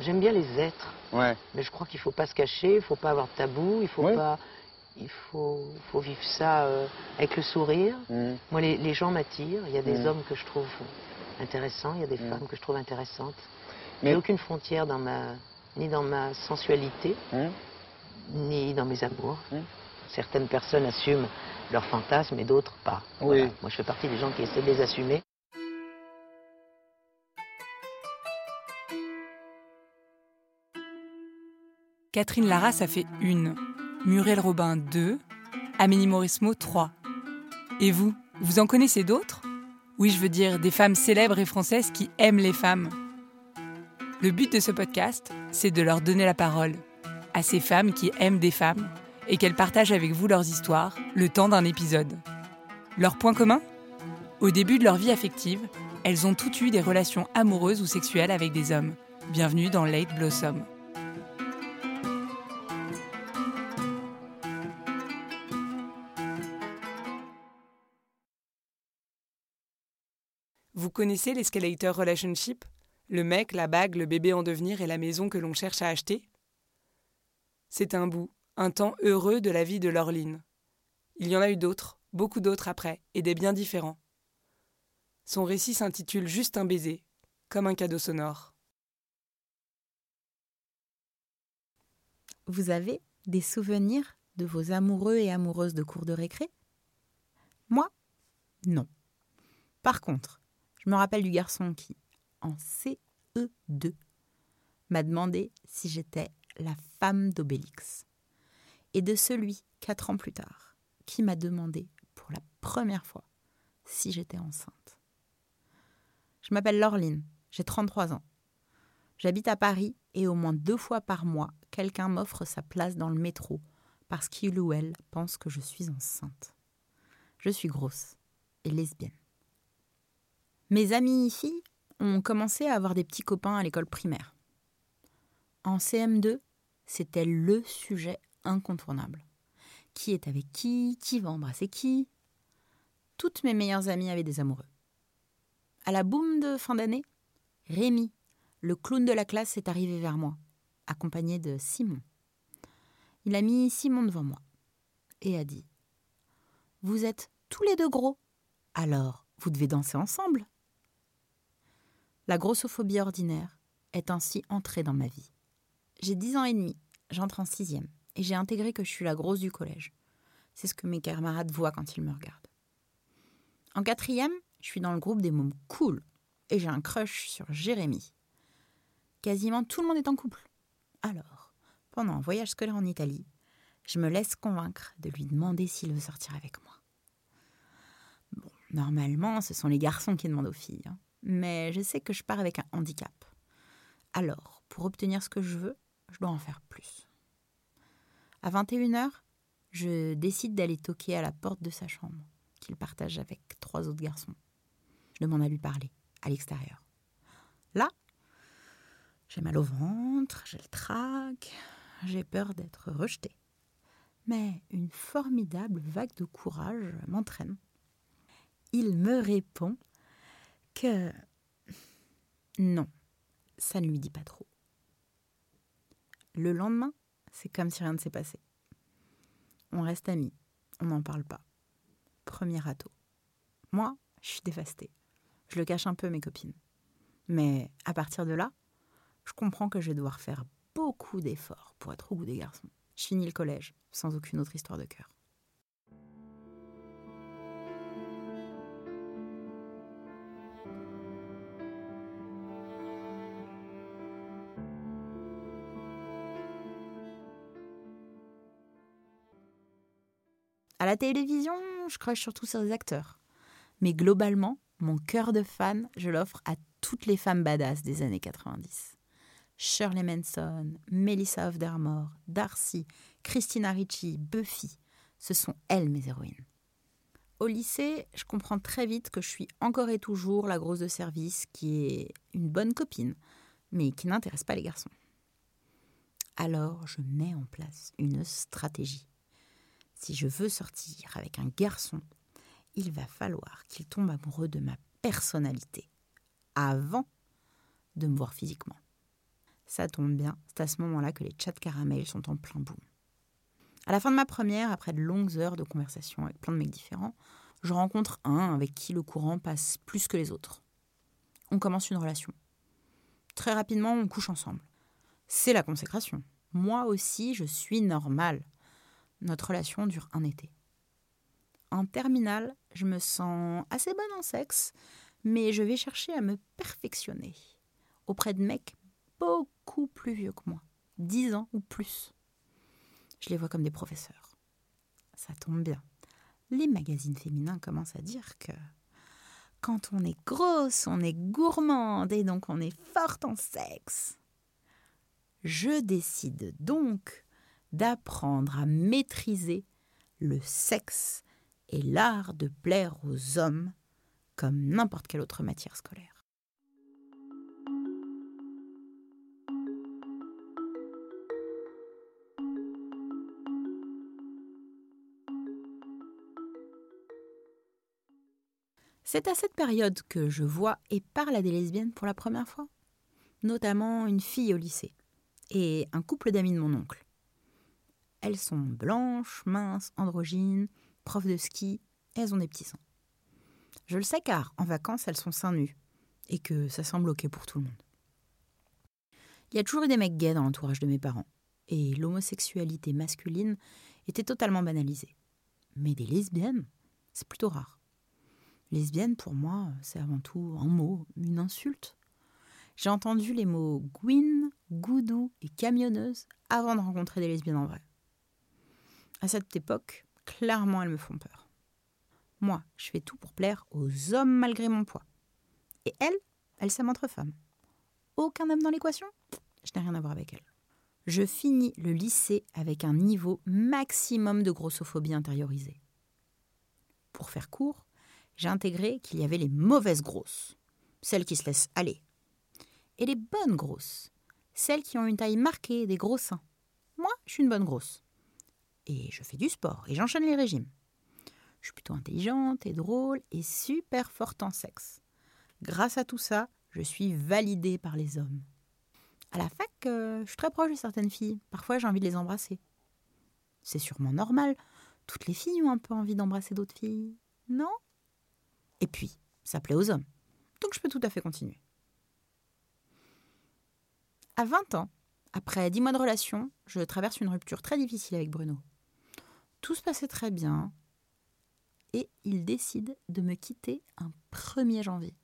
J'aime bien les êtres, Ouais. mais je crois qu'il faut pas se cacher, il faut pas avoir de tabou, il faut pas, il faut, faut vivre ça euh, avec le sourire. Mhm. Moi, les, les gens m'attirent. Il y a des Mm. hommes que je trouve intéressants, il y a des Mm. femmes que je trouve intéressantes. Mais- Mais aucune frontière dans ma, ni dans ma sensualité, ni dans mes amours. Mm. Certaines personnes assument leurs fantasmes et d'autres pas. Oui. Voilà. Moi, je fais partie des gens qui essaient de les assumer. Catherine Lara, ça fait une. Muriel Robin, deux. Amélie Mauresmo, trois. Et vous, vous en connaissez d'autres? Oui, je veux dire des femmes célèbres et françaises qui aiment les femmes. Le but de ce podcast, c'est de leur donner la parole à ces femmes qui aiment des femmes et qu'elles partagent avec vous leurs histoires le temps d'un épisode. Leur point commun? Au début de leur vie affective, elles ont toutes eu des relations amoureuses ou sexuelles avec des hommes. Bienvenue dans Late Blossom. Vous connaissez l'escalator relationship? Le mec, la bague, le bébé en devenir et la maison que l'on cherche à acheter? C'est un bout, un temps heureux de la vie de Laureline. Il y en a eu d'autres, beaucoup d'autres après, et des bien différents. Son récit s'intitule Juste un baiser, comme un cadeau sonore. Vous avez des souvenirs de vos amoureux et amoureuses de cours de récré? Moi, non. Par contre, je me rappelle du garçon qui, en CE2, m'a demandé si j'étais la femme d'Obélix. Et de celui, quatre ans plus tard, qui m'a demandé pour la première fois si j'étais enceinte. Je m'appelle Laureline, j'ai 33 ans. J'habite à Paris et au moins deux fois par mois, quelqu'un m'offre sa place dans le métro parce qu'il ou elle pense que je suis enceinte. Je suis grosse et lesbienne. Mes amies filles ont commencé à avoir des petits copains à l'école primaire. En CM2, c'était le sujet incontournable. Qui est avec qui Qui va embrasser qui Toutes mes meilleures amies avaient des amoureux. À la boum de fin d'année, Rémi, le clown de la classe, est arrivé vers moi, accompagné de Simon. Il a mis Simon devant moi et a dit Vous êtes tous les deux gros, alors vous devez danser ensemble. La grossophobie ordinaire est ainsi entrée dans ma vie. J'ai dix ans et demi, j'entre en sixième, et j'ai intégré que je suis la grosse du collège. C'est ce que mes camarades voient quand ils me regardent. En quatrième, je suis dans le groupe des mômes cool, et j'ai un crush sur Jérémy. Quasiment tout le monde est en couple. Alors, pendant un voyage scolaire en Italie, je me laisse convaincre de lui demander s'il veut sortir avec moi. Bon, normalement, ce sont les garçons qui demandent aux filles, hein. Mais je sais que je pars avec un handicap. Alors, pour obtenir ce que je veux, je dois en faire plus. À 21h, je décide d'aller toquer à la porte de sa chambre, qu'il partage avec trois autres garçons. Je demande à lui parler, à l'extérieur. Là, j'ai mal au ventre, j'ai le trac, j'ai peur d'être rejetée. Mais une formidable vague de courage m'entraîne. Il me répond que non, ça ne lui dit pas trop. Le lendemain, c'est comme si rien ne s'est passé. On reste amis, on n'en parle pas. Premier râteau. Moi, je suis dévastée. Je le cache un peu mes copines. Mais à partir de là, je comprends que je vais devoir faire beaucoup d'efforts pour être au goût des garçons. Je finis le collège sans aucune autre histoire de cœur. À la télévision, je crush surtout sur des acteurs. Mais globalement, mon cœur de fan, je l'offre à toutes les femmes badass des années 90. Shirley Manson, Melissa Aufdermore, Darcy, Christina Ricci, Buffy, ce sont elles mes héroïnes. Au lycée, je comprends très vite que je suis encore et toujours la grosse de service qui est une bonne copine, mais qui n'intéresse pas les garçons. Alors je mets en place une stratégie. Si je veux sortir avec un garçon, il va falloir qu'il tombe amoureux de ma personnalité avant de me voir physiquement. Ça tombe bien, c'est à ce moment-là que les chats caramel sont en plein boom. À la fin de ma première, après de longues heures de conversation avec plein de mecs différents, je rencontre un avec qui le courant passe plus que les autres. On commence une relation. Très rapidement, on couche ensemble. C'est la consécration. Moi aussi, je suis normale. Notre relation dure un été. En terminale, je me sens assez bonne en sexe, mais je vais chercher à me perfectionner auprès de mecs beaucoup plus vieux que moi, dix ans ou plus. Je les vois comme des professeurs. Ça tombe bien. Les magazines féminins commencent à dire que quand on est grosse, on est gourmande et donc on est forte en sexe. Je décide donc d'apprendre à maîtriser le sexe et l'art de plaire aux hommes comme n'importe quelle autre matière scolaire. C'est à cette période que je vois et parle à des lesbiennes pour la première fois, notamment une fille au lycée et un couple d'amis de mon oncle. Elles sont blanches, minces, androgynes, profs de ski, elles ont des petits seins. Je le sais car, en vacances, elles sont seins nus, et que ça semble ok pour tout le monde. Il y a toujours eu des mecs gays dans l'entourage de mes parents, et l'homosexualité masculine était totalement banalisée. Mais des lesbiennes, c'est plutôt rare. Lesbienne, pour moi, c'est avant tout un mot, une insulte. J'ai entendu les mots gouine, goudou et camionneuse avant de rencontrer des lesbiennes en vrai. À cette époque, clairement, elles me font peur. Moi, je fais tout pour plaire aux hommes malgré mon poids. Et elles, elles s'aiment entre femmes. Aucun homme dans l'équation? Je n'ai rien à voir avec elles. Je finis le lycée avec un niveau maximum de grossophobie intériorisée. Pour faire court, j'ai intégré qu'il y avait les mauvaises grosses, celles qui se laissent aller, et les bonnes grosses, celles qui ont une taille marquée, des gros seins. Moi, je suis une bonne grosse. Et je fais du sport et j'enchaîne les régimes. Je suis plutôt intelligente et drôle et super forte en sexe. Grâce à tout ça, je suis validée par les hommes. À la fac, euh, je suis très proche de certaines filles. Parfois, j'ai envie de les embrasser. C'est sûrement normal. Toutes les filles ont un peu envie d'embrasser d'autres filles. Non? Et puis, ça plaît aux hommes. Donc je peux tout à fait continuer. À 20 ans, après 10 mois de relation, je traverse une rupture très difficile avec Bruno. Tout se passait très bien et il décide de me quitter un 1er janvier.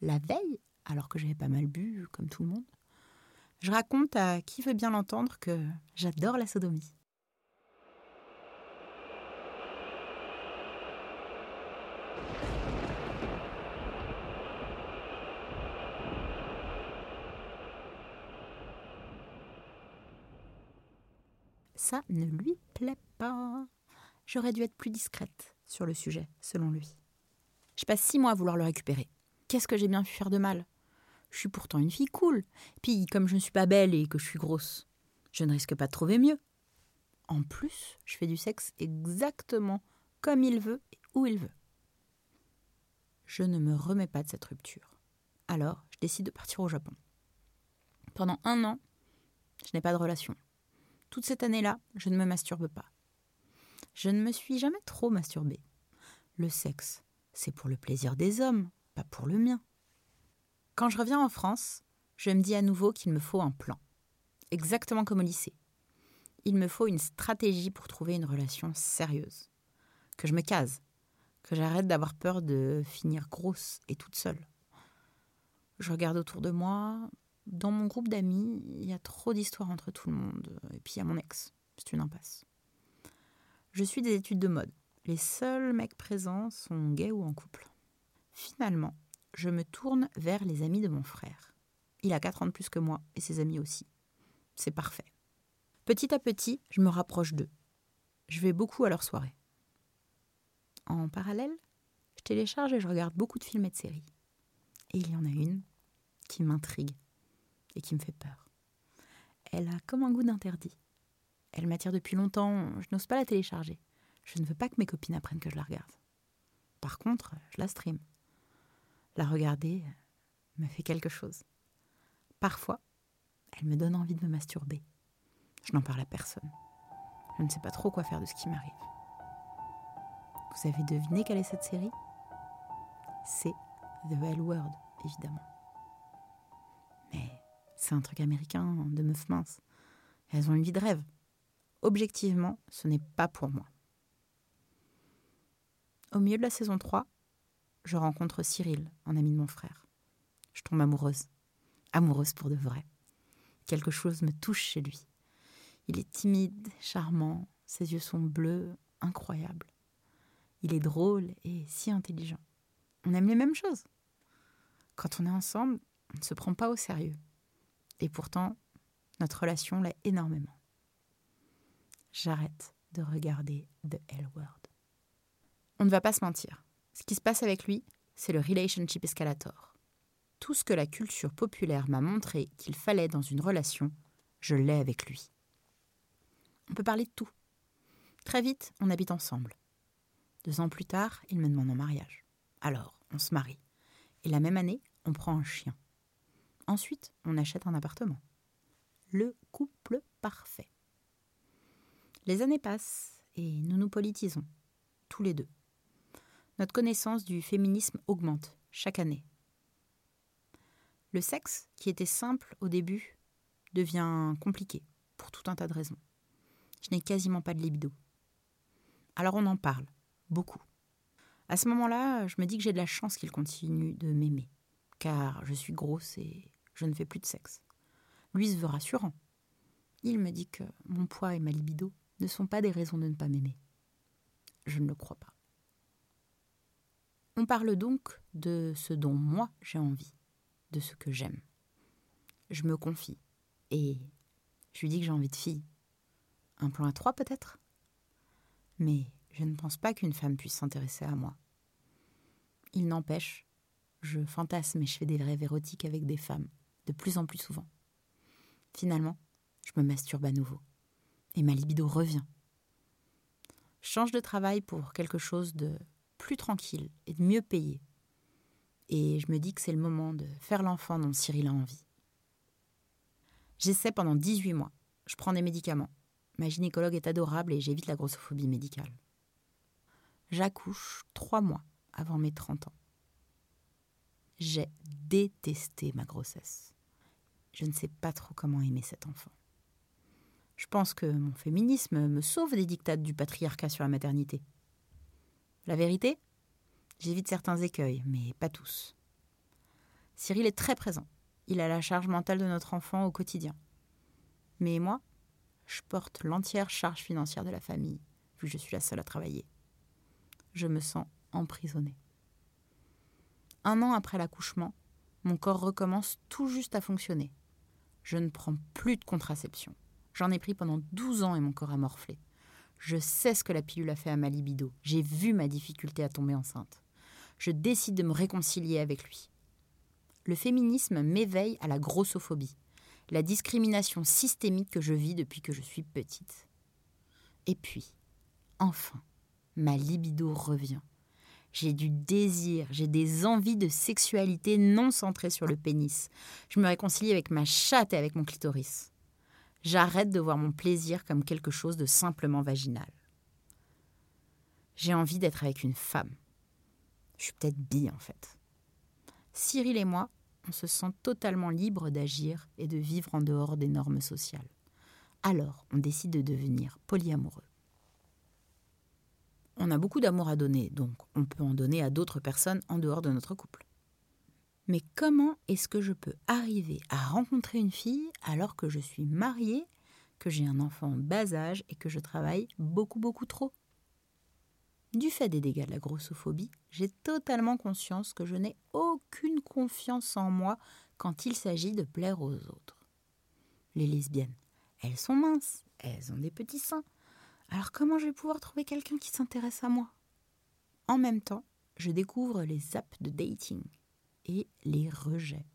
La veille, alors que j'avais pas mal bu, comme tout le monde, je raconte à qui veut bien l'entendre que j'adore la sodomie. Ça ne lui plaît pas. J'aurais dû être plus discrète sur le sujet, selon lui. Je passe six mois à vouloir le récupérer. Qu'est-ce que j'ai bien pu faire de mal? Je suis pourtant une fille cool. Puis, comme je ne suis pas belle et que je suis grosse, je ne risque pas de trouver mieux. En plus, je fais du sexe exactement comme il veut et où il veut. Je ne me remets pas de cette rupture. Alors, je décide de partir au Japon. Pendant un an, je n'ai pas de relation. Toute cette année-là, je ne me masturbe pas. Je ne me suis jamais trop masturbée. Le sexe, c'est pour le plaisir des hommes, pas pour le mien. Quand je reviens en France, je me dis à nouveau qu'il me faut un plan. Exactement comme au lycée. Il me faut une stratégie pour trouver une relation sérieuse. Que je me case. Que j'arrête d'avoir peur de finir grosse et toute seule. Je regarde autour de moi, dans mon groupe d'amis, il y a trop d'histoires entre tout le monde. Et puis il y a mon ex. C'est une impasse. Je suis des études de mode. Les seuls mecs présents sont gays ou en couple. Finalement, je me tourne vers les amis de mon frère. Il a 4 ans de plus que moi et ses amis aussi. C'est parfait. Petit à petit, je me rapproche d'eux. Je vais beaucoup à leurs soirées. En parallèle, je télécharge et je regarde beaucoup de films et de séries. Et il y en a une qui m'intrigue et qui me fait peur. Elle a comme un goût d'interdit. Elle m'attire depuis longtemps, je n'ose pas la télécharger. Je ne veux pas que mes copines apprennent que je la regarde. Par contre, je la stream. La regarder me fait quelque chose. Parfois, elle me donne envie de me masturber. Je n'en parle à personne. Je ne sais pas trop quoi faire de ce qui m'arrive. Vous avez deviné quelle est cette série? C'est The Hell World, évidemment. C'est un truc américain de meufs minces. Elles ont une vie de rêve. Objectivement, ce n'est pas pour moi. Au milieu de la saison 3, je rencontre Cyril, un ami de mon frère. Je tombe amoureuse. Amoureuse pour de vrai. Quelque chose me touche chez lui. Il est timide, charmant, ses yeux sont bleus, incroyables. Il est drôle et si intelligent. On aime les mêmes choses. Quand on est ensemble, on ne se prend pas au sérieux. Et pourtant, notre relation l'est énormément. J'arrête de regarder The L World. On ne va pas se mentir. Ce qui se passe avec lui, c'est le relationship escalator. Tout ce que la culture populaire m'a montré qu'il fallait dans une relation, je l'ai avec lui. On peut parler de tout. Très vite, on habite ensemble. Deux ans plus tard, il me demande en mariage. Alors, on se marie. Et la même année, on prend un chien. Ensuite, on achète un appartement. Le couple parfait. Les années passent et nous nous politisons, tous les deux notre connaissance du féminisme augmente chaque année. Le sexe, qui était simple au début, devient compliqué pour tout un tas de raisons. Je n'ai quasiment pas de libido. Alors on en parle, beaucoup. À ce moment-là, je me dis que j'ai de la chance qu'il continue de m'aimer, car je suis grosse et je ne fais plus de sexe. Lui se veut rassurant. Il me dit que mon poids et ma libido ne sont pas des raisons de ne pas m'aimer. Je ne le crois pas. On parle donc de ce dont moi j'ai envie, de ce que j'aime. Je me confie et je lui dis que j'ai envie de fille. Un plan à trois peut-être? Mais je ne pense pas qu'une femme puisse s'intéresser à moi. Il n'empêche, je fantasme et je fais des rêves érotiques avec des femmes, de plus en plus souvent. Finalement, je me masturbe à nouveau. Et ma libido revient. Change de travail pour quelque chose de plus tranquille et de mieux payé. Et je me dis que c'est le moment de faire l'enfant dont Cyril a envie. J'essaie pendant 18 mois. Je prends des médicaments. Ma gynécologue est adorable et j'évite la grossophobie médicale. J'accouche trois mois avant mes 30 ans. J'ai détesté ma grossesse. Je ne sais pas trop comment aimer cet enfant. Je pense que mon féminisme me sauve des dictates du patriarcat sur la maternité. La vérité J'évite certains écueils, mais pas tous. Cyril est très présent. Il a la charge mentale de notre enfant au quotidien. Mais moi, je porte l'entière charge financière de la famille, vu que je suis la seule à travailler. Je me sens emprisonnée. Un an après l'accouchement, mon corps recommence tout juste à fonctionner. Je ne prends plus de contraception. J'en ai pris pendant 12 ans et mon corps a morflé. Je sais ce que la pilule a fait à ma libido. J'ai vu ma difficulté à tomber enceinte. Je décide de me réconcilier avec lui. Le féminisme m'éveille à la grossophobie, la discrimination systémique que je vis depuis que je suis petite. Et puis, enfin, ma libido revient. J'ai du désir, j'ai des envies de sexualité non centrées sur le pénis. Je me réconcilie avec ma chatte et avec mon clitoris. J'arrête de voir mon plaisir comme quelque chose de simplement vaginal. J'ai envie d'être avec une femme. Je suis peut-être bi en fait. Cyril et moi, on se sent totalement libre d'agir et de vivre en dehors des normes sociales. Alors, on décide de devenir polyamoureux. On a beaucoup d'amour à donner, donc on peut en donner à d'autres personnes en dehors de notre couple. Mais comment est-ce que je peux arriver à rencontrer une fille alors que je suis mariée, que j'ai un enfant en bas âge et que je travaille beaucoup beaucoup trop? Du fait des dégâts de la grossophobie, j'ai totalement conscience que je n'ai aucune confiance en moi quand il s'agit de plaire aux autres. Les lesbiennes, elles sont minces, elles ont des petits seins. Alors comment je vais pouvoir trouver quelqu'un qui s'intéresse à moi? En même temps, je découvre les apps de dating et les rejets.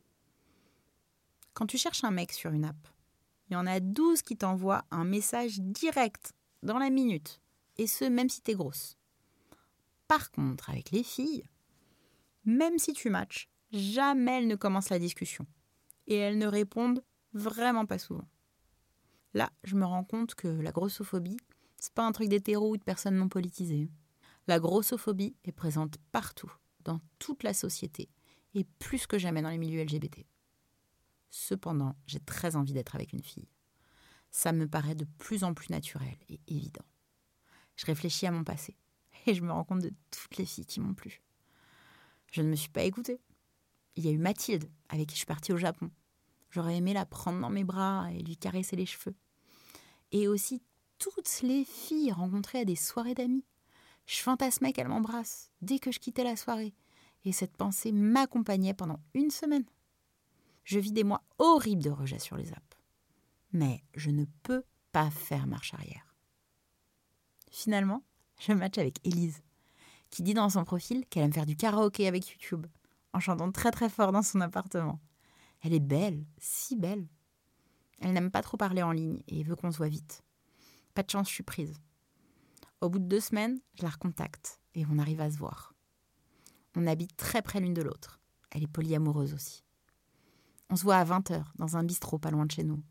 Quand tu cherches un mec sur une app, il y en a 12 qui t'envoient un message direct dans la minute, et ce même si t'es grosse. Par contre, avec les filles, même si tu matches, jamais elles ne commencent la discussion. Et elles ne répondent Vraiment pas souvent. Là, je me rends compte que la grossophobie, c'est pas un truc d'hétéro ou de personnes non politisées. La grossophobie est présente partout, dans toute la société, et plus que jamais dans les milieux LGBT. Cependant, j'ai très envie d'être avec une fille. Ça me paraît de plus en plus naturel et évident. Je réfléchis à mon passé, et je me rends compte de toutes les filles qui m'ont plu. Je ne me suis pas écoutée. Il y a eu Mathilde, avec qui je suis partie au Japon. J'aurais aimé la prendre dans mes bras et lui caresser les cheveux. Et aussi toutes les filles rencontrées à des soirées d'amis. Je fantasmais qu'elles m'embrassent dès que je quittais la soirée. Et cette pensée m'accompagnait pendant une semaine. Je vis des mois horribles de rejet sur les apps. Mais je ne peux pas faire marche arrière. Finalement, je match avec Élise, qui dit dans son profil qu'elle aime faire du karaoké avec YouTube, en chantant très très fort dans son appartement. Elle est belle, si belle. Elle n'aime pas trop parler en ligne et veut qu'on se voit vite. Pas de chance, je suis prise. Au bout de deux semaines, je la recontacte et on arrive à se voir. On habite très près l'une de l'autre. Elle est polyamoureuse aussi. On se voit à 20h dans un bistrot pas loin de chez nous.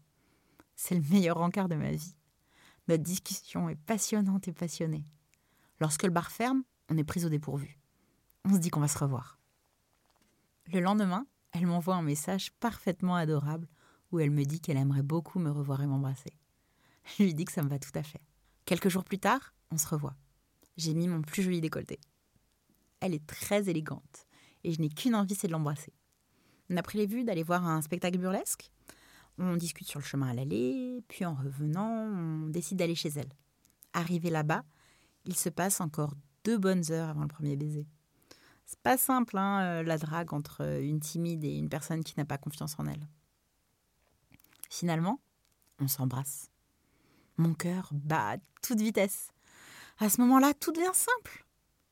C'est le meilleur encart de ma vie. Notre discussion est passionnante et passionnée. Lorsque le bar ferme, on est pris au dépourvu. On se dit qu'on va se revoir. Le lendemain, elle m'envoie un message parfaitement adorable où elle me dit qu'elle aimerait beaucoup me revoir et m'embrasser. Je lui dis que ça me va tout à fait. Quelques jours plus tard, on se revoit. J'ai mis mon plus joli décolleté. Elle est très élégante et je n'ai qu'une envie, c'est de l'embrasser. On a prévu d'aller voir un spectacle burlesque. On discute sur le chemin à l'aller, puis en revenant, on décide d'aller chez elle. Arrivé là-bas, il se passe encore deux bonnes heures avant le premier baiser. C'est pas simple, hein, euh, la drague entre une timide et une personne qui n'a pas confiance en elle. Finalement, on s'embrasse. Mon cœur bat à toute vitesse. À ce moment-là, tout devient simple.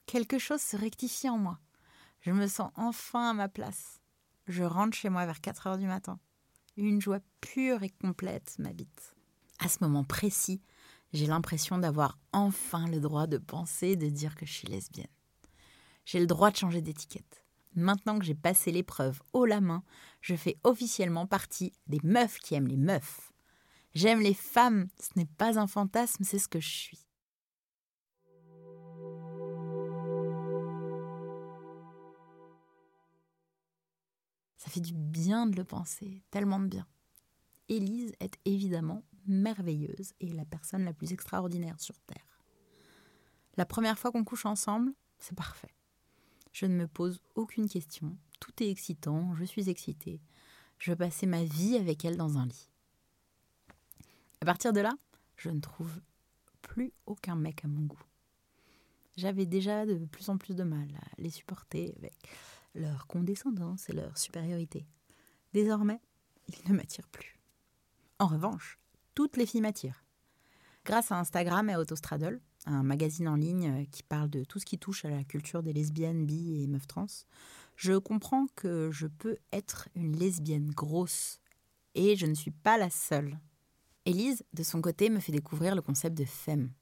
Quelque chose se rectifie en moi. Je me sens enfin à ma place. Je rentre chez moi vers 4 heures du matin. Une joie pure et complète m'habite. À ce moment précis, j'ai l'impression d'avoir enfin le droit de penser, de dire que je suis lesbienne. J'ai le droit de changer d'étiquette. Maintenant que j'ai passé l'épreuve haut la main, je fais officiellement partie des meufs qui aiment les meufs. J'aime les femmes, ce n'est pas un fantasme, c'est ce que je suis. Ça fait du bien de le penser, tellement de bien. Élise est évidemment merveilleuse et la personne la plus extraordinaire sur Terre. La première fois qu'on couche ensemble, c'est parfait. Je ne me pose aucune question, tout est excitant, je suis excitée. Je passer ma vie avec elle dans un lit. À partir de là, je ne trouve plus aucun mec à mon goût. J'avais déjà de plus en plus de mal à les supporter avec leur condescendance et leur supériorité. Désormais, ils ne m'attirent plus. En revanche, toutes les filles m'attirent. Grâce à Instagram et Autostraddle, un magazine en ligne qui parle de tout ce qui touche à la culture des lesbiennes, bi et meufs trans, je comprends que je peux être une lesbienne grosse. Et je ne suis pas la seule. Élise, de son côté, me fait découvrir le concept de femme.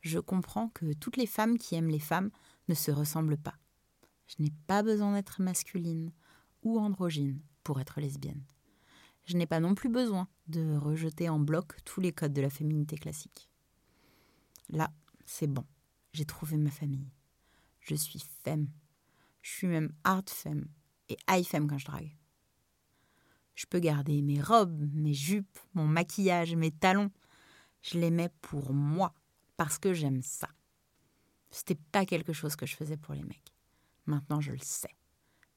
Je comprends que toutes les femmes qui aiment les femmes ne se ressemblent pas. Je n'ai pas besoin d'être masculine ou androgyne pour être lesbienne. Je n'ai pas non plus besoin de rejeter en bloc tous les codes de la féminité classique. Là, c'est bon. J'ai trouvé ma famille. Je suis femme. Je suis même hard femme et high femme quand je drague. Je peux garder mes robes, mes jupes, mon maquillage, mes talons. Je les mets pour moi parce que j'aime ça. C'était pas quelque chose que je faisais pour les mecs. Maintenant, je le sais.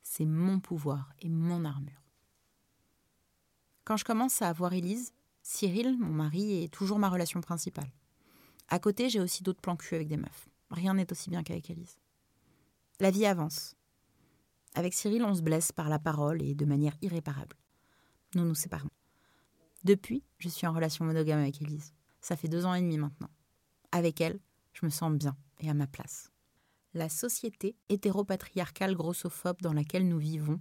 C'est mon pouvoir et mon armure. Quand je commence à voir Élise, Cyril, mon mari, est toujours ma relation principale. À côté, j'ai aussi d'autres plans cul avec des meufs. Rien n'est aussi bien qu'avec Élise. La vie avance. Avec Cyril, on se blesse par la parole et de manière irréparable. Nous nous séparons. Depuis, je suis en relation monogame avec Élise. Ça fait deux ans et demi maintenant. Avec elle, je me sens bien et à ma place. La société hétéropatriarcale grossophobe dans laquelle nous vivons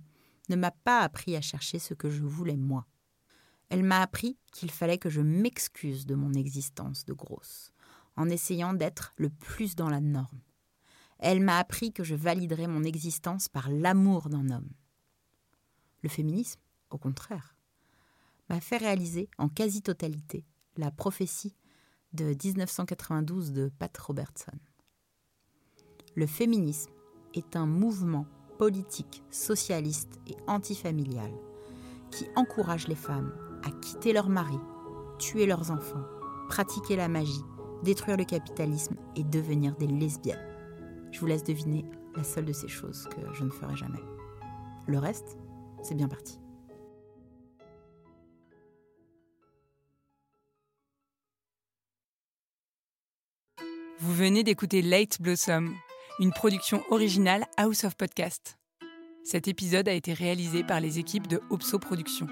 ne m'a pas appris à chercher ce que je voulais moi. Elle m'a appris qu'il fallait que je m'excuse de mon existence de grosse, en essayant d'être le plus dans la norme. Elle m'a appris que je validerais mon existence par l'amour d'un homme. Le féminisme, au contraire, m'a fait réaliser en quasi-totalité la prophétie de 1992 de Pat Robertson. Le féminisme est un mouvement politique, socialiste et antifamilial qui encourage les femmes à quitter leur mari, tuer leurs enfants, pratiquer la magie, détruire le capitalisme et devenir des lesbiennes. Je vous laisse deviner la seule de ces choses que je ne ferai jamais. Le reste, c'est bien parti. Vous venez d'écouter Late Blossom, une production originale House of Podcast. Cet épisode a été réalisé par les équipes de Opso Productions.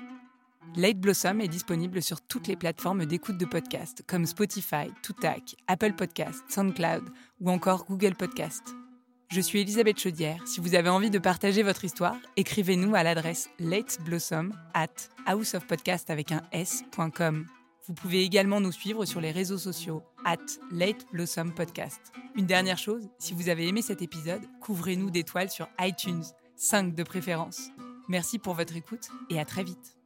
Late Blossom est disponible sur toutes les plateformes d'écoute de podcasts comme Spotify, Toutac, Apple Podcasts, SoundCloud ou encore Google Podcasts. Je suis Elisabeth Chaudière. Si vous avez envie de partager votre histoire, écrivez-nous à l'adresse lateblossom at houseofpodcast avec un s.com. Vous pouvez également nous suivre sur les réseaux sociaux at Late Blossom Podcast. Une dernière chose, si vous avez aimé cet épisode, couvrez-nous d'étoiles sur iTunes, 5 de préférence. Merci pour votre écoute et à très vite.